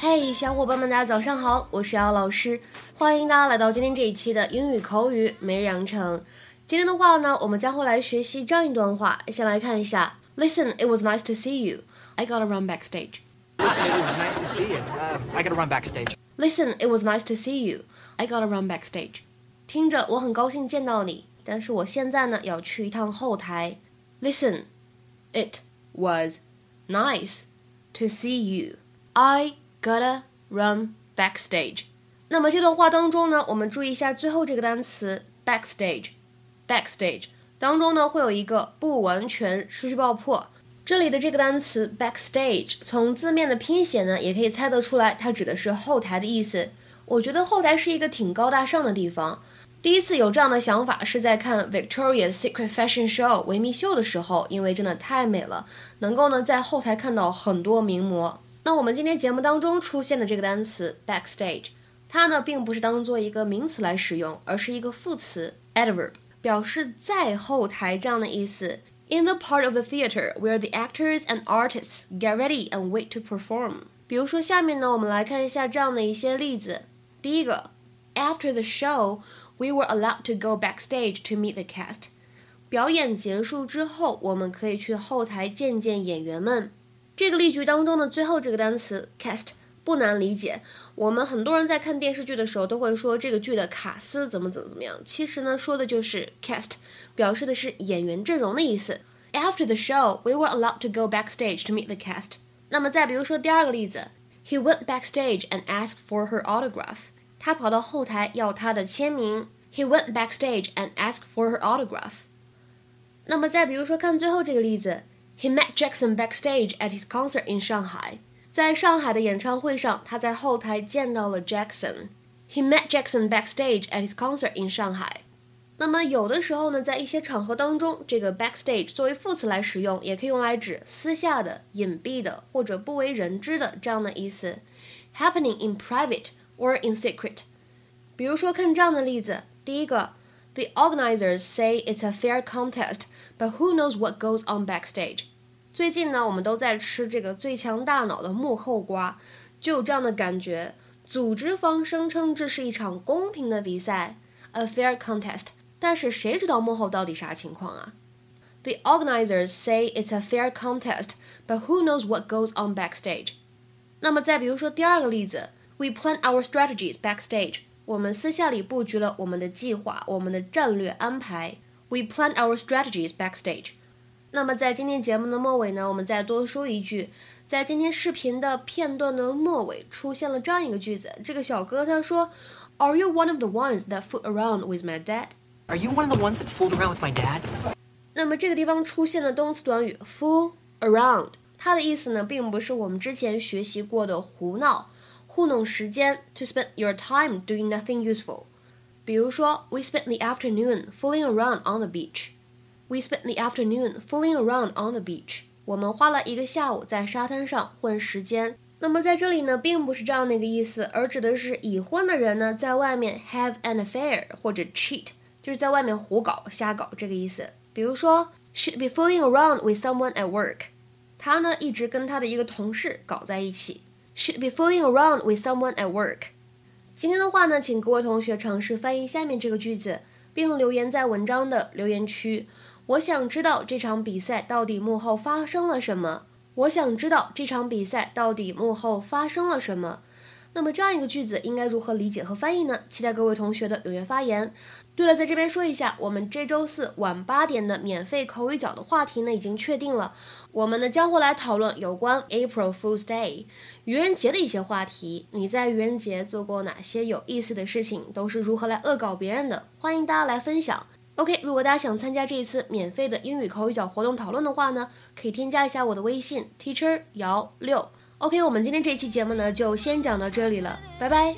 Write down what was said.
嘿，小伙伴们，大家早上好，我是姚老师，欢迎大家来到今天这一期的英语口语每日养成。今天的话呢，我们将会来学习这样一段话，先来看一下。Listen, it was nice to see you. I gotta run backstage. Listen, it was nice to see you. Uh, I gotta run backstage. Listen, it was nice to see you. I gotta run backstage. 听着，我很高兴见到你，但是我现在呢要去一趟后台。Listen, it was nice to see you. I gotta run backstage. 那么这段话当中呢，我们注意一下最后这个单词 backstage。backstage 当中呢会有一个不完全失去爆破。这里的这个单词 backstage，从字面的拼写呢，也可以猜得出来，它指的是后台的意思。我觉得后台是一个挺高大上的地方。第一次有这样的想法是在看 Victoria's Secret Fashion Show 维密秀的时候，因为真的太美了，能够呢在后台看到很多名模。那我们今天节目当中出现的这个单词 backstage，它呢并不是当做一个名词来使用，而是一个副词 adverb，表示在后台这样的意思。In the part of the theater where the actors and artists get ready and wait to perform。比如说下面呢，我们来看一下这样的一些例子。第一个，After the show。We were allowed to go backstage to meet the cast。表演结束之后，我们可以去后台见见演员们。 这个例句当中的最后这个单词 cast 不难理解。我们很多人在看电视剧的时候都会说这个剧的卡司怎么怎么怎么样。其实呢，说的就是 cast，表示的是演员阵容的意思。After the show, we were allowed to go backstage to meet the cast。那么再比如说第二个例子，He went backstage and asked for her autograph。他跑到后台要她的签名。He went backstage and asked for her autograph。那么再比如说，看最后这个例子，He met Jackson backstage at his concert in Shanghai。在上海的演唱会上，他在后台见到了 Jackson。He met Jackson backstage at his concert in Shanghai。那么有的时候呢，在一些场合当中，这个 backstage 作为副词来使用，也可以用来指私下的、隐蔽的或者不为人知的这样的意思。Happening in private or in secret。比如说，看这样的例子，第一个 ，The organizers say it's a fair contest, but who knows what goes on backstage？最近呢，我们都在吃这个最强大脑的幕后瓜，就有这样的感觉。组织方声称这是一场公平的比赛，a fair contest，但是谁知道幕后到底啥情况啊？The organizers say it's a fair contest, but who knows what goes on backstage？那么再比如说第二个例子，We plan our strategies backstage。 我们私下里布局了我们的计划，我们的战略安排。We plan our strategies backstage。那么在今天节目的末尾呢，我们再多说一句，在今天视频的片段的末尾出现了这样一个句子，这个小哥他说，Are you one of the ones that fooled around with my dad? Are you one of the ones that fooled around with my dad? 那么这个地方出现的动词短语 fool around，它的意思呢，并不是我们之前学习过的胡闹。糊弄时间，to spend your time doing nothing useful。比如说，We spent the afternoon fooling around on the beach. We spent the afternoon fooling around on the beach. 我们花了一个下午在沙滩上混时间。那么在这里呢，并不是这样的一个意思，而指的是已婚的人呢，在外面 have an affair 或者 cheat，就是在外面胡搞、瞎搞这个意思。比如说，She'd be fooling around with someone at work. 她呢，一直跟她的一个同事搞在一起。 Should be fooling around with someone at work。今天的话呢，请各位同学尝试翻译下面这个句子，并留言在文章的留言区。我想知道这场比赛到底幕后发生了什么。我想知道这场比赛到底幕后发生了什么。那么这样一个句子应该如何理解和翻译呢？期待各位同学的踊跃发言。对了，在这边说一下，我们这周四晚八点的免费口语角的话题呢已经确定了。我们呢将会来讨论有关 April Fool's Day 愚人节的一些话题。你在愚人节做过哪些有意思的事情？都是如何来恶搞别人的？欢迎大家来分享。OK，如果大家想参加这一次免费的英语口语角活动讨论的话呢，可以添加一下我的微信 Teacher 姚六。OK，我们今天这期节目呢就先讲到这里了，拜拜。